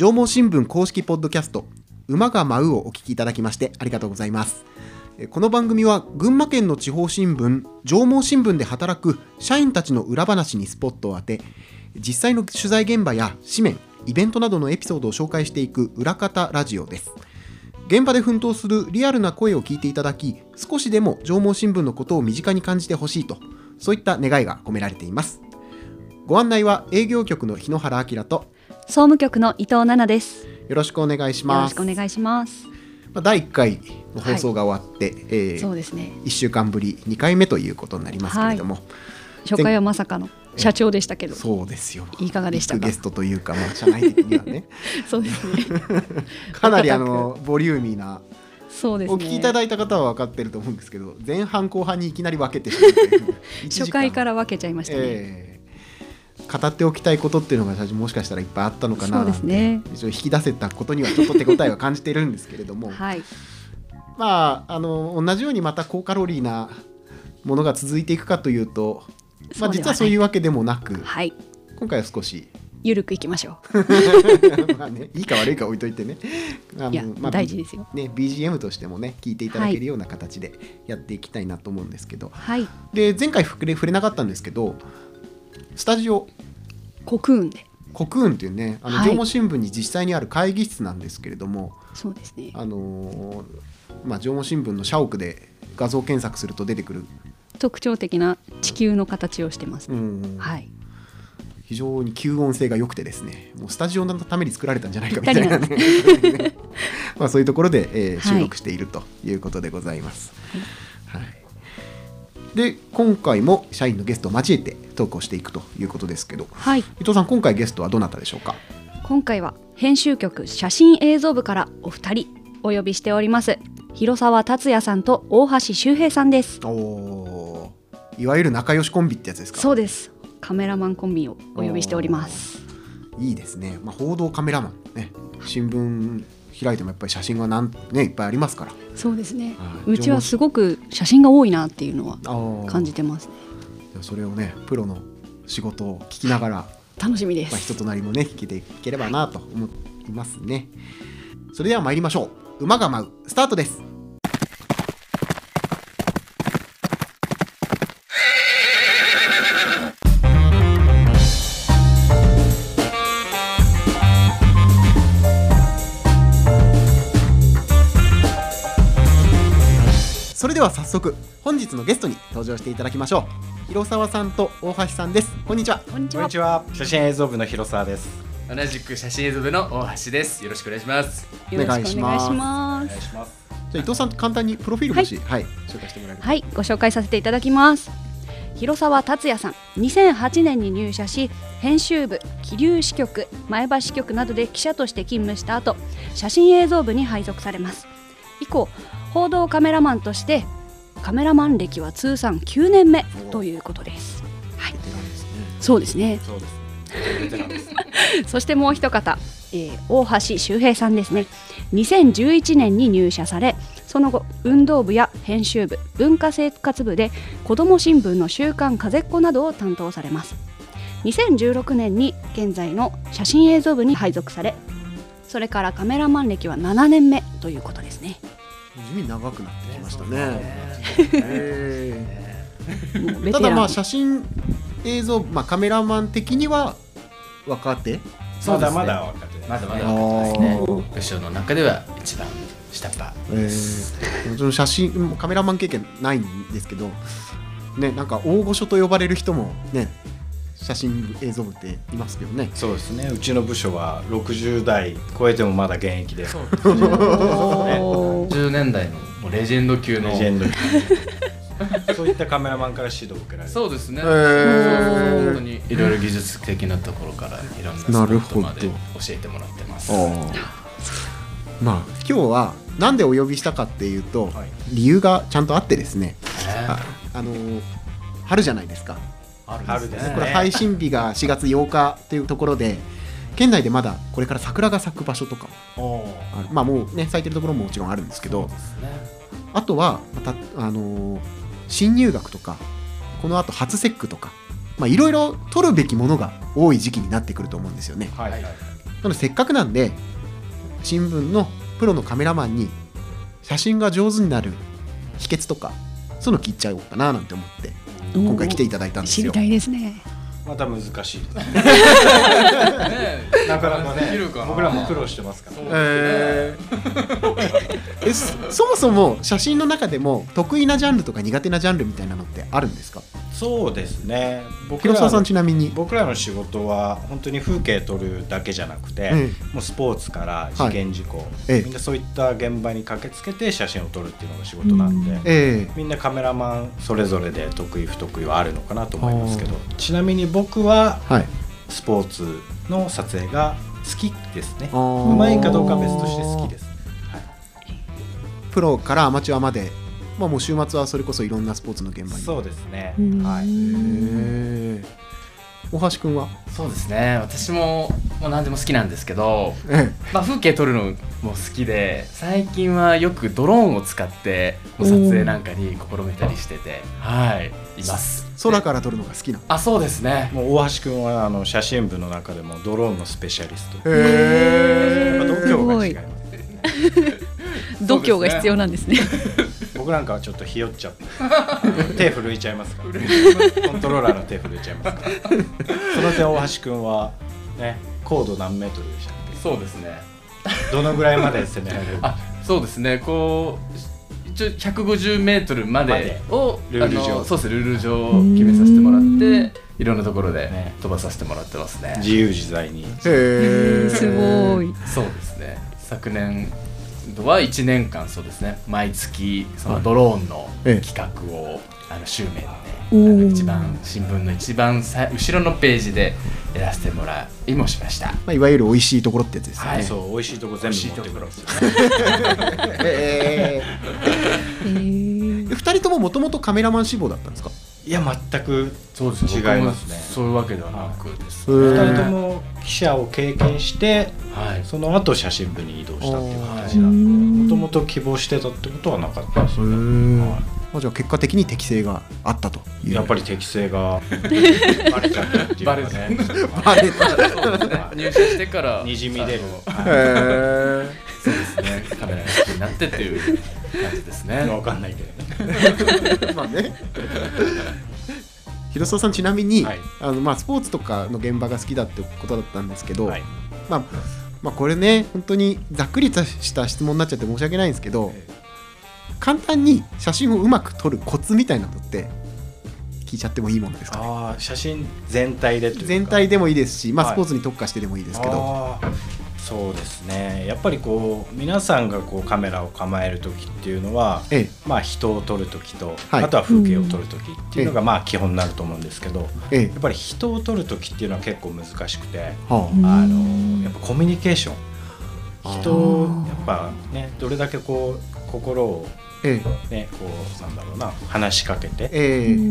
縄文新聞公式ポッドキャスト馬が舞うをお聞きいただきましてありがとうございます。この番組は群馬県の地方新聞縄文新聞で働く社員たちの裏話にスポットを当て実際の取材現場や紙面イベントなどのエピソードを紹介していく裏方ラジオです。現場で奮闘するリアルな声を聞いていただき少しでも縄文新聞のことを身近に感じてほしいとそういった願いが込められています。ご案内は営業局の日野原明と総務局の伊藤奈々です。よよろしくお願いしろますしくお願いします。まあ第1回の放送が終わって、えーそうですね。1週間ぶり2回目ということになりますけれども、初回はまさかの社長でしたけど、そうですよいかがでしたゲストというか、まあ、社内的にはね そうですね。かなりあのボリューミーな、そうですね。お聞きいただいた方は分かってると思うんですけど前半後半にいきなり分けてしまうという一時間初回から分けちゃいましたね。えー語っておきたいことっていうのが最初もしかしたらいっぱいあったのかなそうですね一応引き出せたことにはちょっと手応えは感じているんですけれども、はい。まああの同じようにまた高カロリーなものが続いていくかというと、まあ、実はそういううわけでもなくはい。今回は少しゆるくいきましょ まあねいいか悪いか置いといてねあう。いや、まあ大事ですよ。ね、BGM としてもね聞いていただけるような形でやっていきたいなと思うんですけど、はい。で前回触れ触れなかったんですけどスタジオコクーンで。コクーンっていうねあのはい縄文新聞に実際にある会議室なんですけれども、そうですね。あのーまあ、縄文新聞の社屋で画像検索すると出てくる、特徴的な地球の形をしてますうね。んはい。非常に吸音性が良くてですねもうスタジオのために作られたんじゃないかみたたいなね まあそういうところで、えーはい収録しているということでございます。はいで今回も社員のゲストを交えてトークをしていくということですけどはい。伊藤さん今回ゲストはどなたでしょうか？今回は編集局写真映像部からお二人お呼びしております。広沢達也さんと大橋修平さんです。おーいわゆる仲良しコンビってやつですか？そうです。カメラマンコンビをお呼びしております。いいですね、まあ、報道カメラマンね新聞開いてもやっぱり写真がなん、ね、いっぱいありますから。そうですね。はい。うちはすごく写真が多いなっていうのは感じてますね。それをねプロの仕事を聞きながら、楽しみでまあ、人す。となりもね聞いていければなと思いますね。それでは参りましょう。馬が舞う。スタートですでは早速本日のゲストに登場していただきましょう広沢さんと大橋さんですこんにちはこんにちはこんに。ちは。写真映像部の広沢です。同じく写真映像部の大橋です。よろしくお願いします。よろしくお願いしおます願い。します。じゃあ伊藤さん簡単にプロフィールもし、はい紹介してもらえるはい、ご紹介させていただきます。広沢達也さん、2008年に入社し、編集部、桐生支局、前橋支局などで記者として勤務した後、写真映像部に配属されます。以降、報道カメラマンとして、カメラマン歴は通算9年目ということです。はい、そうですね。そうです。そしてもう一方、えー大橋修平さんですね2011年に入社されその後運動部や編集部文化生活部で子ども新聞の「週刊風っ子」などを担当されます2016年に現在の写真映像部に配属されそれからカメラマン歴は7年目ということですね地味に長くなってきましたね。ただまあ写真映像、まあ、カメラマン的には若手？ね。まだまだ若手まだまだあ若手ですね。ー。部署の中では一番下っ端えー、その写真カメラマン経験ないんですけどねなんか大御所と呼ばれる人もね写真映像部っていますけどね。そうですね。うちの部署は60代超えてもまだ現役で。そう。おー10年代のもうレジェンド級の。レジェンド。そういったカメラマンから指導を受けられる。そうですね。へー。本当に。いろいろ技術的なところからいろんなスポなるほど。ットまで教えてもらってます。まあ今日はなんでお呼びしたかっていうと、はい。理由がちゃんとあってですね。ねああのー春じゃないですかあるん春ですね。これ配信日が4月8日というところで県内でまだこれから桜が咲く場所とかある。まあもうね咲いてるところももちろんあるんですけどね。あとはまたあのー新入学とかこのあと初節句とかまあいろいろ取るべきものが多い時期になってくると思うんですよね。はいはい。なのでせっかくなんで新聞のプロのカメラマンに写真が上手になる秘訣とかそういうの聞いちゃおうかななんて思って今回来ていただいたんですよ。知りたいですねまた難しいなかなかね僕らも苦労してますから。えそそもそも写真の中でも得意なジャンルとか苦手なジャンルみたいなのってあるんですか？そうですね。僕らさんちなみに。僕らの仕事は本当に風景撮るだけじゃなくて、えもうスポーツから事件事故、ええ。みんなそういった現場に駆けつけて写真を撮るっていうのが仕事なんで、ええ。みんなカメラマンそれぞれで得意不得意はあるのかなと思いますけどちなみに僕ははい。スポーツの撮影が好きですね。うまいかどうかは別として好きです、はい、プロからアマチュアまで、まあ、もう週末はそれこそいろんなスポーツの現場に。そうですね。うん。はい大橋君は？そうですね。私ももう何でも好きなんですけど、えまあ、風景撮るのも好きで最近はよくドローンを使ってもう撮影なんかに試みたりしててはいいます。え空から撮るのが好きなの？あそうですね。もう大橋君はあの写真部の中でもドローンのスペシャリスト。へやっぱ度胸が違います度胸が必要なんですね。僕なんかはちょっとひよっちゃって 手震えちゃいますから。コントローラーの手震えちゃいますから。その点大橋君はね高度何メートルでしたっそうですね。けどのぐらいまで攻められる？あそうですね。こう一応150メートルまでをルール上。そうですねルール上を決めさせてもらっていろんなところでね。飛ばさせてもらってますね。自由自在に。へえすごい。そうですね。昨年度は1年間そうですね毎月そのドローンのええ企画をあの紙面で一番新聞の一番さ後ろのページでやらせてもらいもしました。まあ、いわゆる美味しいところってやつですよね、はい。そう美味しいとこ全部持ってくる。んですよねえへー。2人とももともとカメラマン志望だったんですか？いや全くそうです違いますね。そういうわけではなくですへー2人とも記者を経験してはい。その後写真部に移動したっていう形うなんでんもともと希望してたってことはなかったですねーはまあ、じゃあ結果的に適性があったという。いやっぱり適性が バレちゃったっていうかバレねバレた。そうですね入社してからにじみ出る。そうですね。カメラが好きになってっていう感じですね。わかんないけどね まあね。広沢さんちなみに、はい。あのまあ、スポーツとかの現場が好きだってことだったんですけど、はい。まあまあ、これね本当にざっくりとした質問になっちゃって申し訳ないんですけど簡単に写真をうまく撮るコツみたいなのって聞いちゃってもいいものですかね？ああ写真全体で全体でもいいですし、まあ、はい。スポーツに特化してでもいいですけど、あーそうですね。やっぱりこう皆さんがこうカメラを構える時っていうのはえまあ人を撮る時と、はい。あとは風景を撮る時っていうのがまあ基本になると思うんですけどええ。えやっぱり人を撮る時っていうのは結構難しくてはうんあのやっぱコミュニケーション。人をやっぱねどれだけこう心をあええ。ねこうなんだろうな話しかけて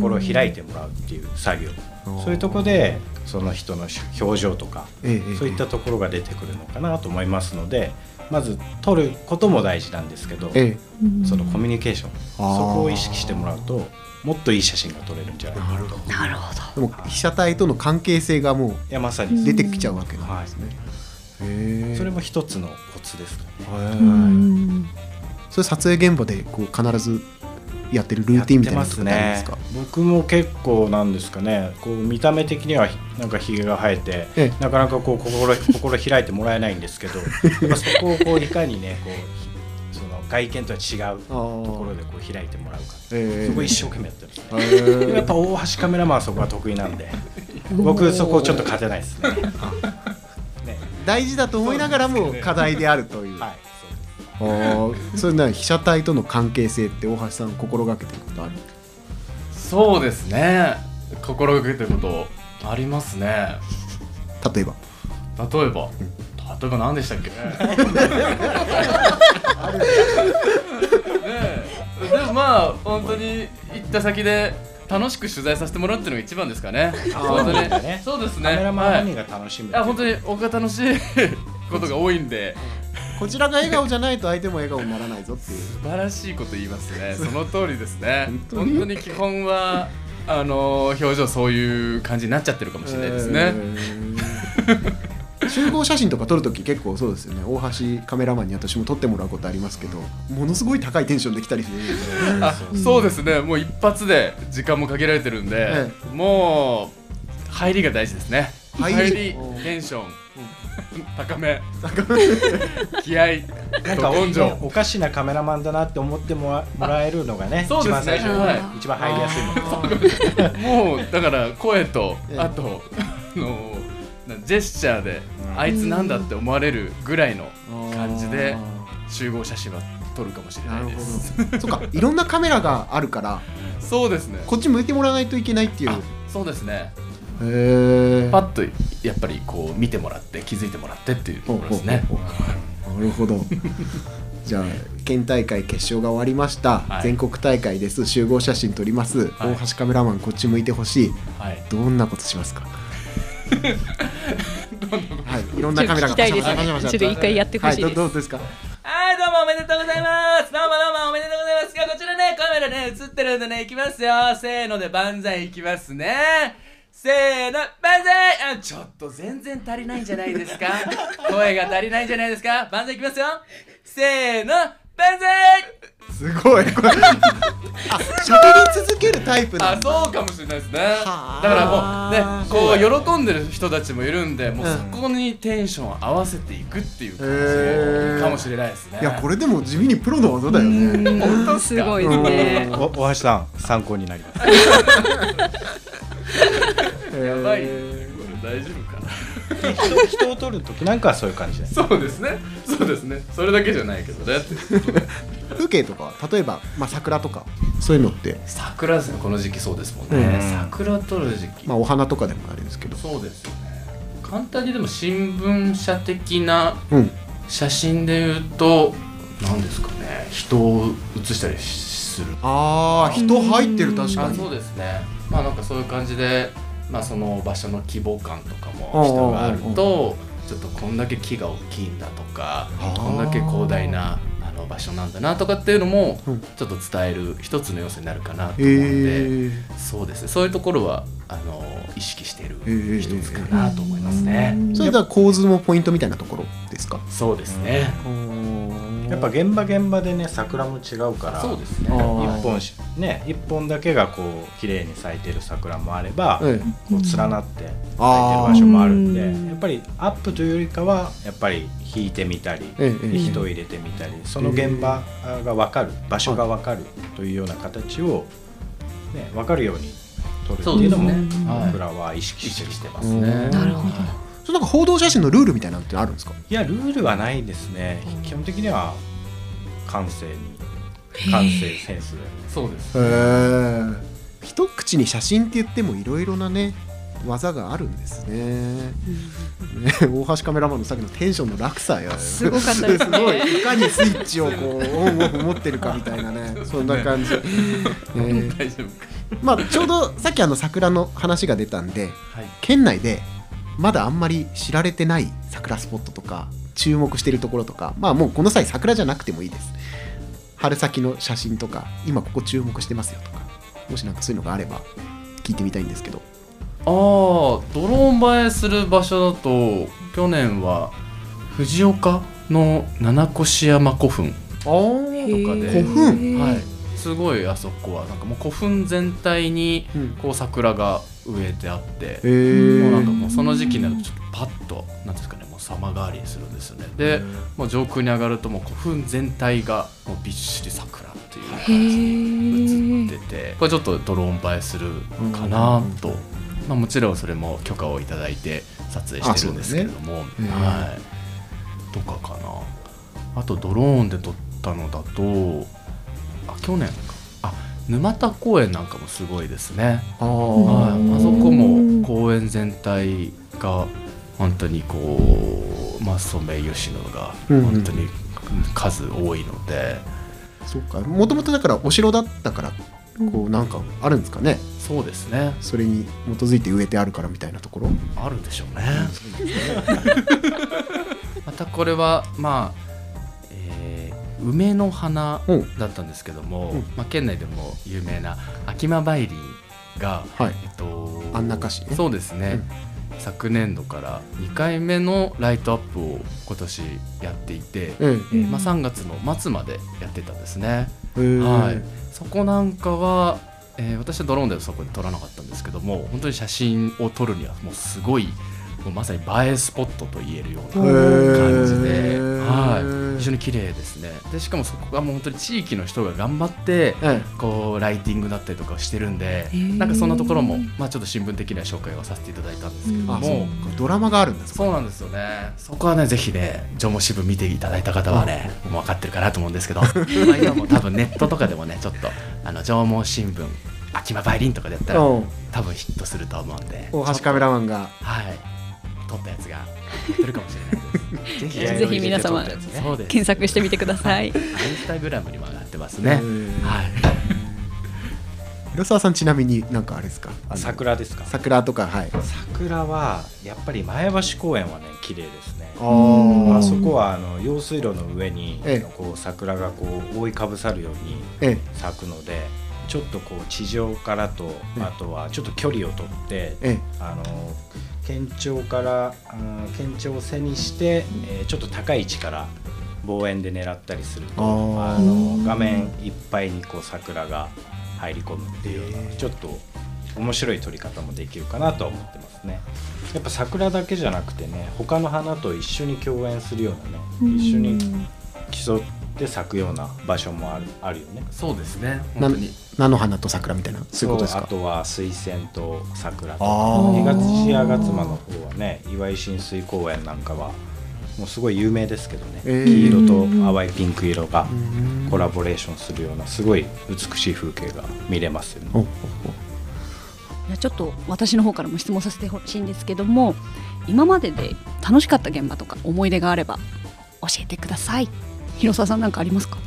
心を開いてもらうっていう作業。うんそういうとこでその人の表情とかええそういったところが出てくるのかなと思いますのでまず撮ることも大事なんですけどええ。そのコミュニケーション。そこを意識してもらうともっといい写真が撮れるんじゃないかなといなるほど。でも被写体との関係性がもやまさうに。出てきちゃうわけなんですね、へえ。それも一つのコツですかね。へえうん。それ撮影現場でこう必ずやってるルーティンみたいなのすか？僕も結構なんですかね。こう見た目的にはなんかひげが生えてえなかなかこう心心開いてもらえないんですけど そこをこういかにねこうその外見とは違うところでこう開いてもらうか。ええ。そこ一生懸命やってますね。やっぱ大橋カメラマンはそこが得意なんで僕そこちょっと勝てないですね。ね。大事だと思いながらも課題であるという、それな被写体との関係性って大橋さん心がけてることある？そうですね。心がけてることありますね。例えば？例えば、例えば何でしたっけ？ねえ。でもまあ本当に行った先で楽しく取材させてもらうっていうのが一番ですかね。本当に。ね。そうですね。カメラマンはい。本人が楽しむいや本当に僕が楽しいことが多いんでこちらが笑顔じゃないと相手も笑顔にならないぞっていう。素晴らしいこと言いますね。その通りですね。本当に？基本はあの表情そういう感じになっちゃってるかもしれないですね、えー。集合写真とか撮るとき結構そうですよね。大橋カメラマンに私も撮ってもらうことありますけどものすごい高いテンションで来たりするんで。あそうですね。もう一発で時間も限られてるんで、えもう入りが大事ですね。入りテンション 高め。気合なんか根性。おかしなカメラマンだなって思ってもらもらえるのがねそうですね。一番最初に、はい。一番入りやすいもの もうだから声とええ。あとあのなジェスチャーであいつなんだって思われるぐらいの感じで集合写真は撮るかもしれないです。そっかいろんなカメラがあるからそうですね。こっち向いてもらわないといけないっていう。そうですね。えパッとやっぱりこう見てもらって気づいてもらってっていうところですね。ほうほうほうなるほど。じゃあ県大会決勝が終わりました、はい。全国大会です。集合写真撮ります、はい。大橋カメラマンこっち向いてほしい。はい。どんなことしますか？はい。いろんなカメラがパシャパシャパシャパシャちょっと一回やってほしいです。はどどうですか？はい、どうもおめでとうございます。どうもどうもおめでとうございます。がこちらね、カメラね、映ってるんでね、いきますよ。せーので万歳いきますね。せーの、万歳！あ、ちょっと全然足りないんじゃないですか？声が足りないんじゃないですか？万歳いきますよ。せーの、万歳！すごい。こ れあ喋り続けるタイプなあんだ。そうかもしれないですね。はあ。だからもうねこう喜んでる人たちもいるんでもううんそこにテンションを合わせていくっていう感じかもしれないですね。いやこれでも地味にプロの技だよね。本当っすごいね。お大橋さん参考になります やばい。こえれ大丈夫かな？人人を撮る時なんかはそういう感じでそうですね。そうですね。それだけじゃないけど。ねー風景とか例えば、まあ、桜とかそういうのって、桜ですねこの時期そうですもんうん。ね桜撮る時期。まあ、お花とかでもあれですけど。そうですよね。簡単にでも新聞社的なうん。写真で言うと何ですかね。人を写したりする。ああ人入ってる確かに。あそうですね。まあなんかそういう感じで、まあ、その場所の規模感とかも人があるとちょっとこんだけ木が大きいんだとかこんだけ広大なあの場所なんだなとかっていうのもうん。ちょっと伝える一つの要素になるかなとえ思うので、ー、そうですね。そういうところはあの意識しているえー。一つかなと思いますね。それでは構図もポイントみたいなところですか？そうですね。やっぱ現場現場でね桜も違うからそうですね。あー一本しね一本だけがこう綺麗に咲いてる桜もあれば、ええ。こう連なって咲いてるあ場所もあるんでうん。やっぱりアップというよりかはやっぱり引いてみたり、人を入れてみたりその現場が分かる場所が分かるというような形を、ね、分かるように撮るっていうのもねはい僕らは意識意してる識してますね。なるほどそれなんか報道写真のルールみたいなのってあるんですか？いやルールはないですね。基本的には感性に感性センス。でそうです。へえ。一口に写真って言ってもいろいろなね技があるんですね。ね大橋カメラマンのさっきのテンションの落差よすごかったですね。すごい。いかにスイッチをこうオンオフ持ってるかみたいなね そんな感じ、えー。大丈夫か。まあちょうどさっきあの桜の話が出たんではい。県内でまだあんまり知られてない桜スポットとか注目してるところとかまあもうこの際桜じゃなくてもいいです。春先の写真とか今ここ注目してますよとかもしなんかそういうのがあれば聞いてみたいんですけど。ああドローン映えする場所だと去年は藤岡の七越山古墳あとかで古墳はい。すごいあそこはなんかもう古墳全体にうん。こう桜が植えてあってへもうなんかえもうその時期になるとちょっとパッとなんていうんですかねもう様変わりするんですよね。でもう上空に上がるともう古墳全体がもうびっしり桜っていう感じに映っててこれちょっとドローン映えするかなと、まあ、もちろんそれも許可をいただいて撮影してるんですけれども、ね。はい。とかかな。あとドローンで撮ったのだとあ去年沼田公園なんかもすごいですね。あはい、ーあそこも公園全体が本当にこう、まあ、ソメイヨシノがうん。うん本当に数多いので、そっか。もともとだからお城だったからこうなんかあるんですかね。そうですね。それに基づいて植えてあるからみたいなところ。あるでしょうね。またこれはまあ、えー梅の花うん。だったんですけども、うん。まあ、県内でも有名な秋間梅林が、はい。えっと、安中市ね。そうですね、昨年度から2回目のライトアップを今年やっていて、ええーまあ、3月の末までやってたんですね。えー。はい、そこなんかは、えー私はドローンではそこで撮らなかったんですけども本当に写真を撮るにはもうすごいもうまさに映えスポットと言えるような感じで、はい、非常に綺麗ですね。でしかもそこがもう本当に地域の人が頑張ってえこうライティングだったりとかしてるんでー。なんかそんなところも、まあ、ちょっと新聞的には紹介をさせていただいたんですけども、ドラマがあるんですか？そうなんですよね。そこはね、ぜひね、縄文支部見ていただいた方はね、もう分かってるかなと思うんですけど、まあ今も多分ネットとかでもね、ちょっと、あの縄文新聞、秋葉バイリンとかでやったら、う。ん多分ヒットすると思うんで、大橋カメラマンが。はい、撮ったやつが出るかもしれないです。ぜひぜひ皆様そうです。検索してみてください。インスタグラムにも上がってますね。うんはい。広沢さんちなみになんかあれですか？桜ですか？桜とかはい。桜はやっぱり前橋公園はね綺麗ですね。あそこはあの用水路の上にええ。こう桜がこう覆いかぶさるようにえ咲くのでちょっとこう地上からとええ。あとはちょっと距離をとってええ。あの県庁からうん県庁を背にして、えーちょっと高い位置から望遠で狙ったりするとあの画面いっぱいにこう桜が入り込むっていうようなちょっと面白い撮り方もできるかなとは思ってますね。やっぱ桜だけじゃなくてね他の花と一緒に共演するようなね一緒に競って咲くような場所もあるあるよね。そうですね。な本当に。菜の花と桜みたいなそういうことですか？あとは水仙と桜。とあかー東屋勝間の方はね岩井親水公園なんかはもうすごい有名ですけどね、えー。黄色と淡いピンク色がうん。コラボレーションするようなすごい美しい風景が見れますよね。おおおいやちょっと私の方からも質問させてほしいんですけども今までで楽しかった現場とか思い出があれば教えてください広沢さんなんかありますか？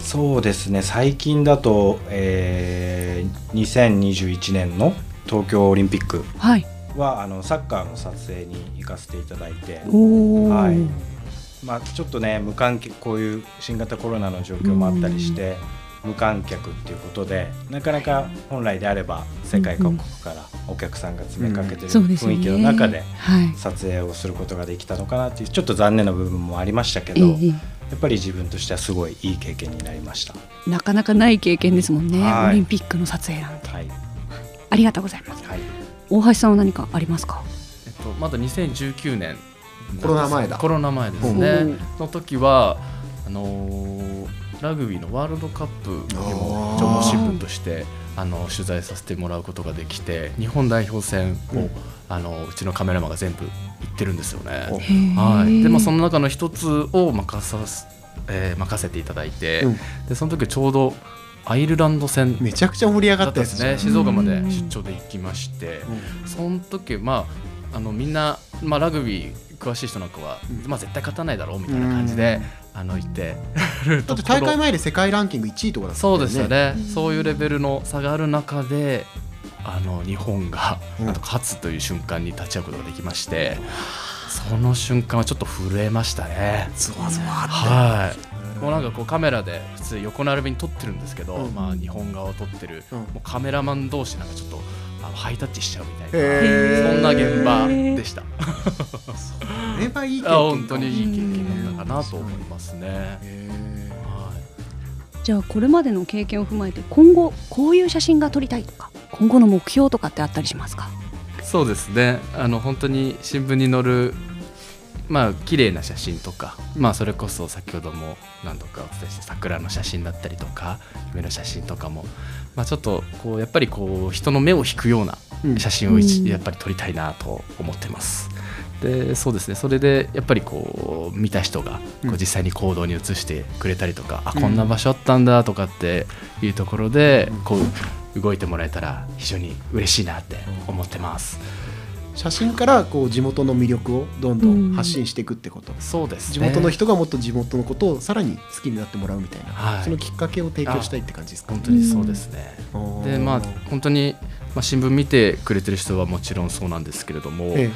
そうですね。最近だと、えー2021年の東京オリンピックはい。はあのサッカーの撮影に行かせていただいて、はい。まあ、ちょっとね無観客こういう新型コロナの状況もあったりして、無観客っていうことでなかなか本来であれば世界各国からお客さんが詰めかけてる雰囲気の中ではい。撮影をすることができたのかなっていうちょっと残念な部分もありましたけど、ええやっぱり自分としてはすごいいい経験になりました。なかなかない経験ですもんね、はい。オリンピックの撮影なんて。はい、ありがとうございます。はい。大橋さんは何かありますか？えっと、まだ2019年。コロナ前だ。コロナ前ですおねーの時はあのーラグビーのワールドカップにもあー。縄文新聞としてあの取材させてもらうことができて日本代表戦を、うん。あのうちのカメラマンが全部行ってるんですよね。おはい、でもその中の一つを任さす、えー任せていただいて、うん。でその時ちょうどアイルランド戦めちゃくちゃ盛り上がだったですね。静岡までうん。出張で行きまして、うん。その時まああのみんな、まあ、ラグビー詳しい人なんかは、うん。まあ、絶対勝たないだろうみたいな感じで、あの言って。るだって大会前で世界ランキング1位とかだったんだそうですよね、うん。そういうレベルの差がある中であの日本が、うん。あと勝つという瞬間に立ち会うことができましてその瞬間はちょっと震えましたね。ゾワゾワはい。もうなんかこうカメラで普通横並びに撮ってるんですけど、うん。まあ、日本側を撮ってる、うん。もうカメラマン同士なんかちょっとあのハイタッチしちゃうみたいな、そんな現場でした。これはいい経験あ本当にいい経験だったかなと思いますね。へはじゃあこれまでの経験を踏まえて今後こういう写真が撮りたいとか今後の目標とかってあったりしますか？い、そうですね。あの本当に新聞に載るまあ綺麗な写真とか、まあそれこそ先ほども何度かお伝えした桜の写真だったりとか夢の写真とかも、まあ、ちょっとこうやっぱりこう人の目を引くようなうん。写真をやっぱり撮りたいなと思ってます。でそうですね。それでやっぱりこう見た人がこう実際に行動に移してくれたりとか、あうん。こんな場所あったんだとかっていうところでうん。こう動いてもらえたら非常に嬉しいなって思ってます。写真からこう地元の魅力をどんどん発信していくってこと、そうですね。地元の人がもっと地元のことをさらに好きになってもらうみたいな、はい。そのきっかけを提供したいって感じですか？本当にそうですね。でまあ本当に、まあ、新聞見てくれてる人はもちろんそうなんですけれども、え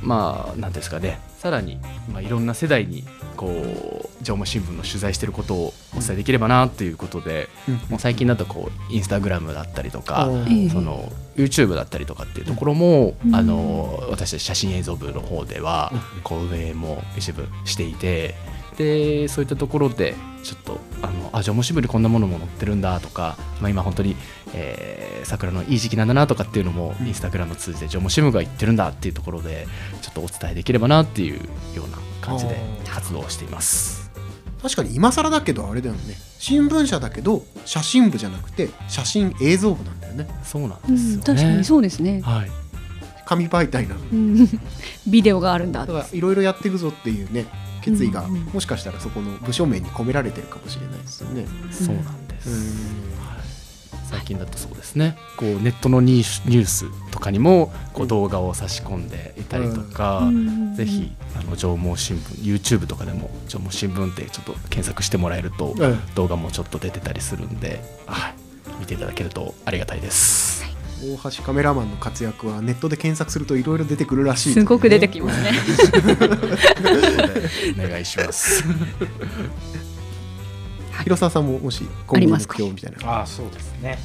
まあ何ですかね。さらに、まあ、いろんな世代にこう縄文新聞の取材してることをお伝えできればなっていうことで、もう最近だとこうインスタグラムだったりとか、ええその YouTube だったりとかっていうところも、うん。あの私たち写真映像部の方ではこう運営も一部していてでそういったところでちょっとあのあ縄文新聞にこんなものも載ってるんだとか、まあ、今本当に、えー桜のいい時期なんだなとかっていうのもインスタグラムを通じて縄文新聞が言ってるんだっていうところでちょっとお伝えできればなっていうような感じで活動をしています。確かに今更だけどあれだよね。新聞社だけど写真部じゃなくて写真映像部なんだよね。そうなんうですよね。ん、確かにそうですね、はい。紙媒体なの。うん、ビデオがあるんだ。だからいろいろやっていくぞっていうね決意がうんうんもしかしたらそこの部署名に込められてるかもしれないですよね。そうなんです。最近だとそうですねこうネットのニュースニュースとかにもこう動画を差し込んでいたりとか、うんぜひあの縄文新聞 YouTube とかでも縄文新聞ってちょっと検索してもらえると、うん動画もちょっと出てたりするんで、はい、見ていただけるとありがたいです。大橋カメラマンの活躍はネットで検索するといろいろ出てくるらしい、すごく出てきますね。お願いします。広沢さんももし今後の目標みたいな。ああそうですね。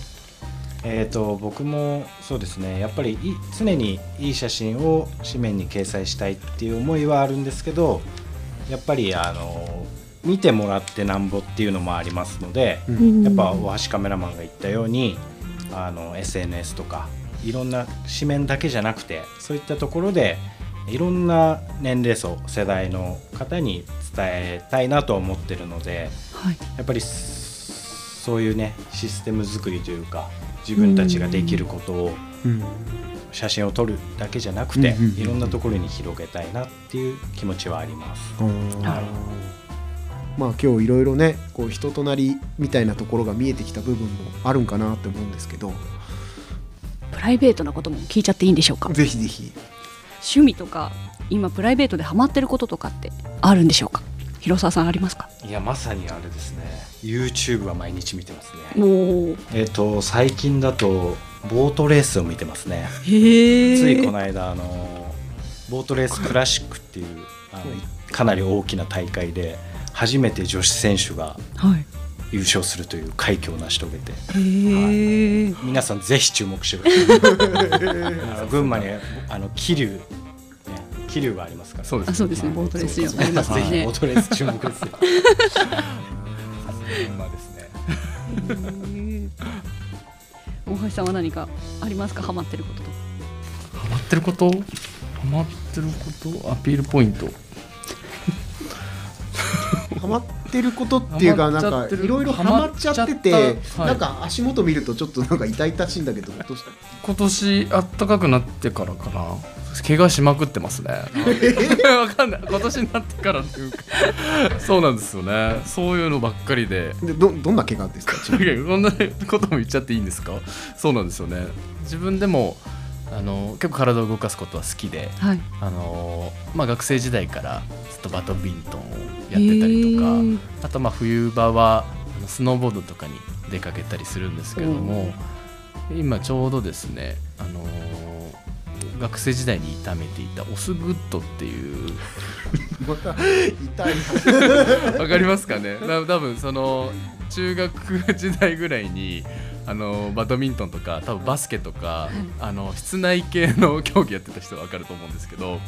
えー、と僕もそうですね。やっぱりい常にいい写真を紙面に掲載したいっていう思いはあるんですけどやっぱりあの見てもらってなんぼっていうのもありますので、うん。やっぱ大橋カメラマンが言ったようにあの SNS とかいろんな紙面だけじゃなくてそういったところでいろんな年齢層世代の方に伝えたいなと思ってるのではい、やっぱりそそういうねシステム作りというか自分たちができることをうん。写真を撮るだけじゃなくてうんうんうんいろんなところに広げたいなっていう気持ちはあります。はい。まあ今日いろいろねこう人となりみたいなところが見えてきた部分もあるんかなって思うんですけど。プライベートなことも聞いちゃっていいんでしょうか？ぜひぜひ。趣味とか今プライベートでハマってることとかってあるんでしょうか？広沢さんありますか？いやまさにあれですね YouTube は毎日見てますね。えっ、と最近だとボートレースを見てますね。へえ。ついこの間あのボートレースクラシックっていうあのかなり大きな大会で初めて女子選手がはい。優勝するという快挙を成し遂げてへえ。皆さんぜひ注目してください 群馬にあの桐生ね桐生がありますから。そうですあ、そうですね。ボートレースありますね。ボ。ートレース注目ですよ。まあですね。大橋さんは何かありますか？ハマってることと。か。ハマってること？ハマってること？アピールポイント。ハマってることっていうかハなんかいろいろハマっちゃっててなんか足元見るとちょっとなんか痛々しいんだけどどうした今年あったかくなってからかな怪我しまくってますね。わかんない。今年になってからっていうか。そうなんですよね。そういうのばっかりで。でどどんな怪我ですか？こんなことも言っちゃっていいんですか？そうなんですよね。自分でもあの結構体を動かすことは好きで。はい。あの、まあ、学生時代からずっとバドミントンをやってたりとかあとまあ冬場はスノーボードとかに出かけたりするんですけれども今ちょうどですね、あの学生時代に痛めていたオスグッドっていう。また痛いわかりますかね？な多分その中学時代ぐらいにあのバドミントンとか多分バスケとか、あの室内系の競技やってた人はわかると思うんですけど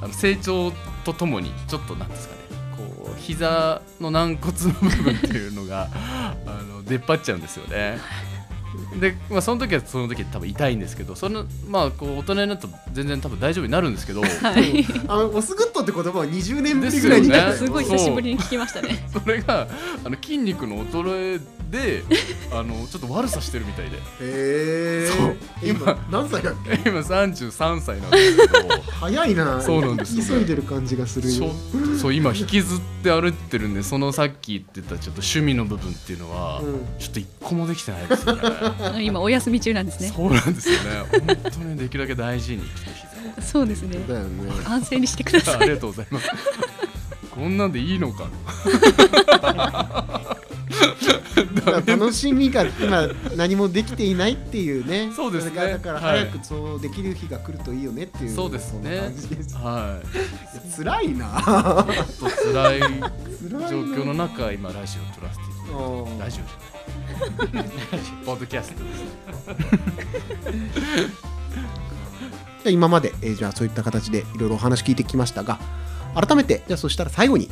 あの成長とともにちょっとなんですかね。こう膝の軟骨の部分っていうのがあの出っ張っちゃうんですよね。で、まあ、その時はその時多分痛いんですけどそのまあこう大人になると全然多分大丈夫になるんですけど、はい。あのオスグッドって言葉は20年ぶりぐらいにですよねすごい久しぶりに聞きましたね。それがあの筋肉の衰えで あのちょっと悪さしてるみたいで。へえ。そう。今何歳だっけ？今33歳なんですけど。早いな。そうなんです急いでる感じがするよ。そう。今引きずって歩いてるんでそのさっき言ってたちょっと趣味の部分っていうのは、うん。ちょっと一個もできてないですよね。今お休み中なんですね。そうなんですよね。本当にできるだけ大事にそうですね。だよね。安静にしてください。ありがとうございます。こんなんでいいのか 楽しみが今何もできていないっていうね。そうですね。だからはい早くそうできる日が来るといいよねっていうそうですね。そんな感じです。はい。辛いな。ちょっと辛い状況の中今ラジオ撮らせていただいうんてラジオじゃない。ポッドキャストです じゃあ今まで、えーじゃあそういった形でいろいろお話聞いてきましたが改めてじゃあそしたら最後に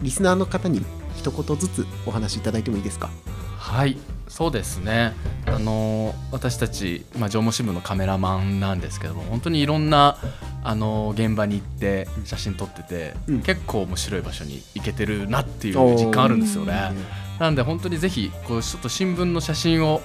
リスナーの方に一言ずつお話しいただいてもいいですか？はいそうですね。あの私たち、まあ、縄文新聞のカメラマンなんですけども本当にいろんなあの現場に行って写真撮ってて、うん。結構面白い場所に行けてるなっていう実感あるんですよね。なんで本当にぜひこうちょっと新聞の写真を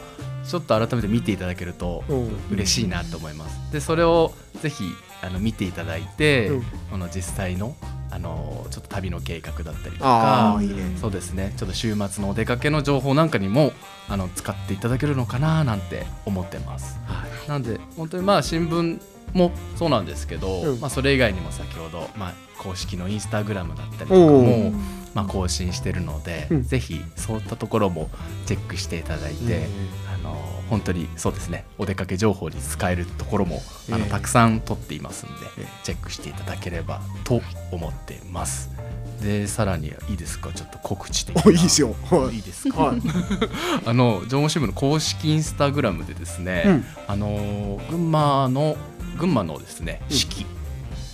ちょっと改めて見ていただけるとうん嬉しいなと思います。でそれをぜひあの見ていただいて、うん。この実際のあのちょっと旅の計画だったりとかね。そうですね。ちょっと週末のお出かけの情報なんかにもあの使っていただけるのかななんて思ってます。はい。なんで本当にまあ新聞もそうなんですけど、うん。まあ、それ以外にも先ほど、まあ、公式のインスタグラムだったりとかおもー、まあ、更新してるので、うん。ぜひそういったところもチェックしていただいて、あの本当にそうですね。お出かけ情報に使えるところもあのええ。たくさん撮っていますんで、ええ。チェックしていただければと思ってます。でさらにいいですか？ちょっと告知的な。おいいですよ。はい。いいですか、はい。あの縄文新聞の公式インスタグラムでですね、うん。あの群馬の群馬のですねうん。四季、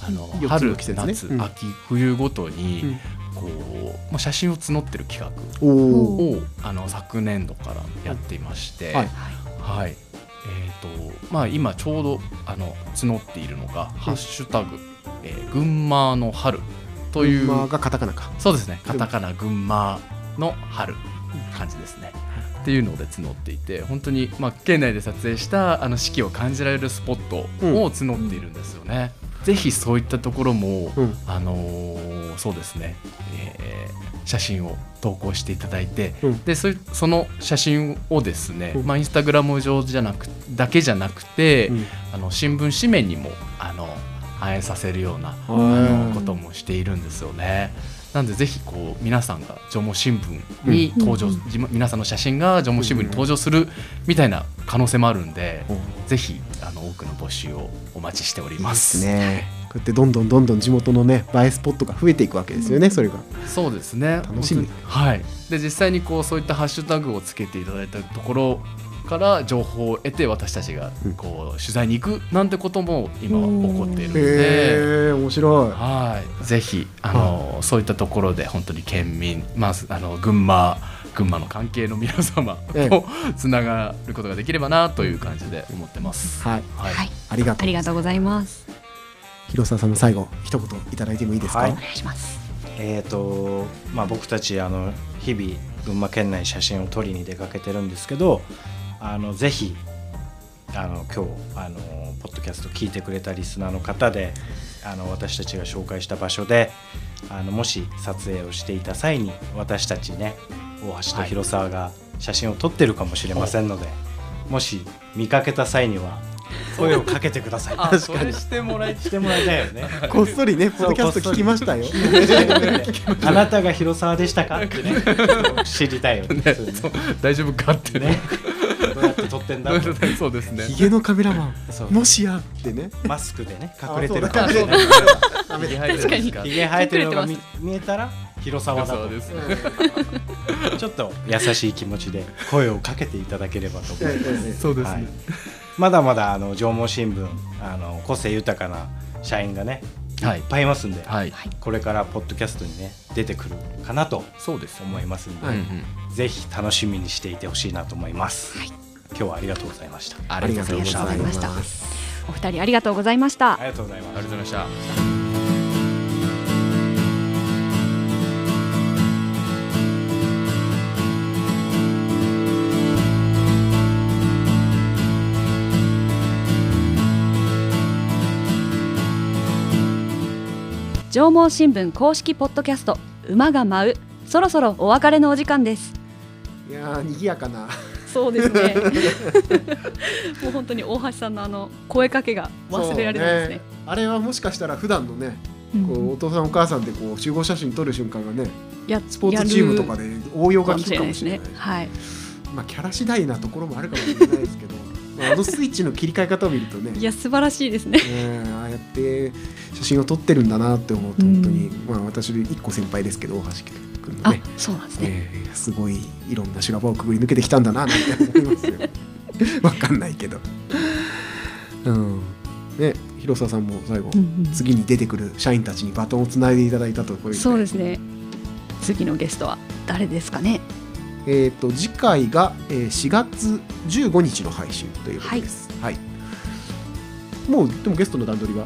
あの四つの春、ね夏、うん。秋冬ごとに、うん。こうまあ写真を募ってる企画をあの昨年度からやっていまして、はいはい。えーとまあ、今ちょうどあの募っているのが「ハッシュタグ、えー群馬の春」という。群馬がカタカナか。そうですね。カタカナ群馬の春感じですね。っていうので募っていて本当に、まあ、県内で撮影したあの四季を感じられるスポットを募っているんですよね。ぜひそういったところも、うん。あのーそうですね、えー写真を投稿していただいて、うん。でそいその写真をですね、うん。まあ、インスタグラム上じゃなくだけじゃなくて、うん。あの新聞紙面にもあの反映させるようなあはいのこともしているんですよね。なんでぜひこう皆さんが縄文新聞に登場、うん皆さんの写真が縄文新聞に登場するみたいな可能性もあるんで、ぜひあの多くの募集をお待ちしておりま。ですすね。こうやってどんどんどんどん地元のね映えスポットが増えていくわけですよねそれが。そうですね。楽しみ。はい。で実際にこうそういったハッシュタグをつけていただいたところから情報を得て私たちがうん。こう取材に行くなんてことも今は起こっているので。へえ面白い。はい、ぜひあの、そういったところで本当に県民、まあ、あの群馬群馬の関係の皆様ええ。とつながることができればなという感じで思ってます。はい。はい。はい、ありがとう。ありがとうございます。広沢さんも最後一言いただいてもいいですか、はい。お願いします。えーとまあ、僕たちあの日々群馬県内写真を撮りに出かけてるんですけどあのぜひあの今日あのポッドキャスト聞いてくれたリスナーの方であの私たちが紹介した場所であのもし撮影をしていた際に私たちね大橋と広沢が写真を撮ってるかもしれませんので、もし見かけた際には声をかけてください。あそれしてもらいしてもらいたいよね。こっそりねポッドキャスト聞きましたよ。あなたが広沢でしたかってね。知りたいよね。大丈夫かってね撮ってんだ。と そうですね。ヒゲのカメラマン。そう。もしやってね。マスクでね隠れてるあからね確かに。ひげ生えてるのが見見えたら広沢だと。そうです。ちょっと優しい気持ちで声をかけていただければと思います。そうですはい。まだまだあの縄文新聞あの個性豊かな社員がねいはい。っぱいいますんで、はい。これからポッドキャストにね出てくるかなとそうですよ思いますんで、うんうん。ぜひ楽しみにしていてほしいなと思います、今日はありがとうございました。あありがとうございまますお二人ありがとうございました。あ。りがとうございますありがとうございました。縄文新聞公式ポッドキャスト馬が舞うそろそろお別れのお時間です。いやー賑やかなそうですね。もう本当に大橋さんのあの声かけが忘れられないですね。そうあれはもしかしたら普段のねうん。こうお父さんお母さんでこう集合写真撮る瞬間がねやスポーツチームとかで応用が効くかかもしれないですね。はい。まあキャラ次第なところもあるかもしれないですけど、まあ、あのスイッチの切り替え方を見るとねいや素晴らしいですね。ねああやって写真を撮ってるんだなって思うと本当に、まあ私1個先輩ですけど大橋君のあね、そうなんですね。えーすごいいろんな修羅場をくぐり抜けてきたんだななんて思いますよ。わかんないけど。うん。ね広沢さんも最後、うんうん。次に出てくる社員たちにバトンをつないでいただいたところそうですね。次のゲストは誰ですかね？えー、と次回が、えー4月15日の配信ということです。はい。もうでもゲストの段取りは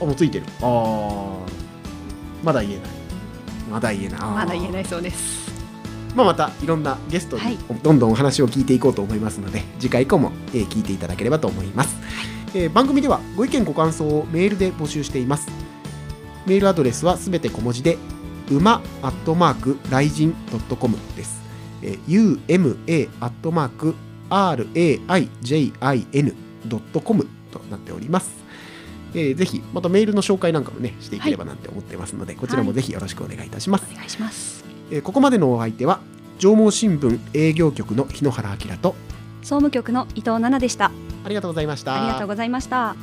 あもうついてる。ああまだ言えない。まだ言えない。まだ言えないそうです。まあまたいろんなゲストはい。にどんどんお話を聞いていこうと思いますので、次回以降も、えー聞いていただければと思います、えー番組ではご意見ご感想をメールで募集しています。メールアドレスはすべて小文字で馬アットマークライジンドットコムです、えー UMA アットマーク RAIJIN ドットコムとなっておりますえーぜひまたメールの紹介なんかもねしていければなんて思ってますので、こちらもぜひよろしくお願いいたします、お願いします。えーここまでのお相手は上毛新聞営業局の日野原明と総務局の伊藤奈々でした。ありがとうございました。ありがとうございました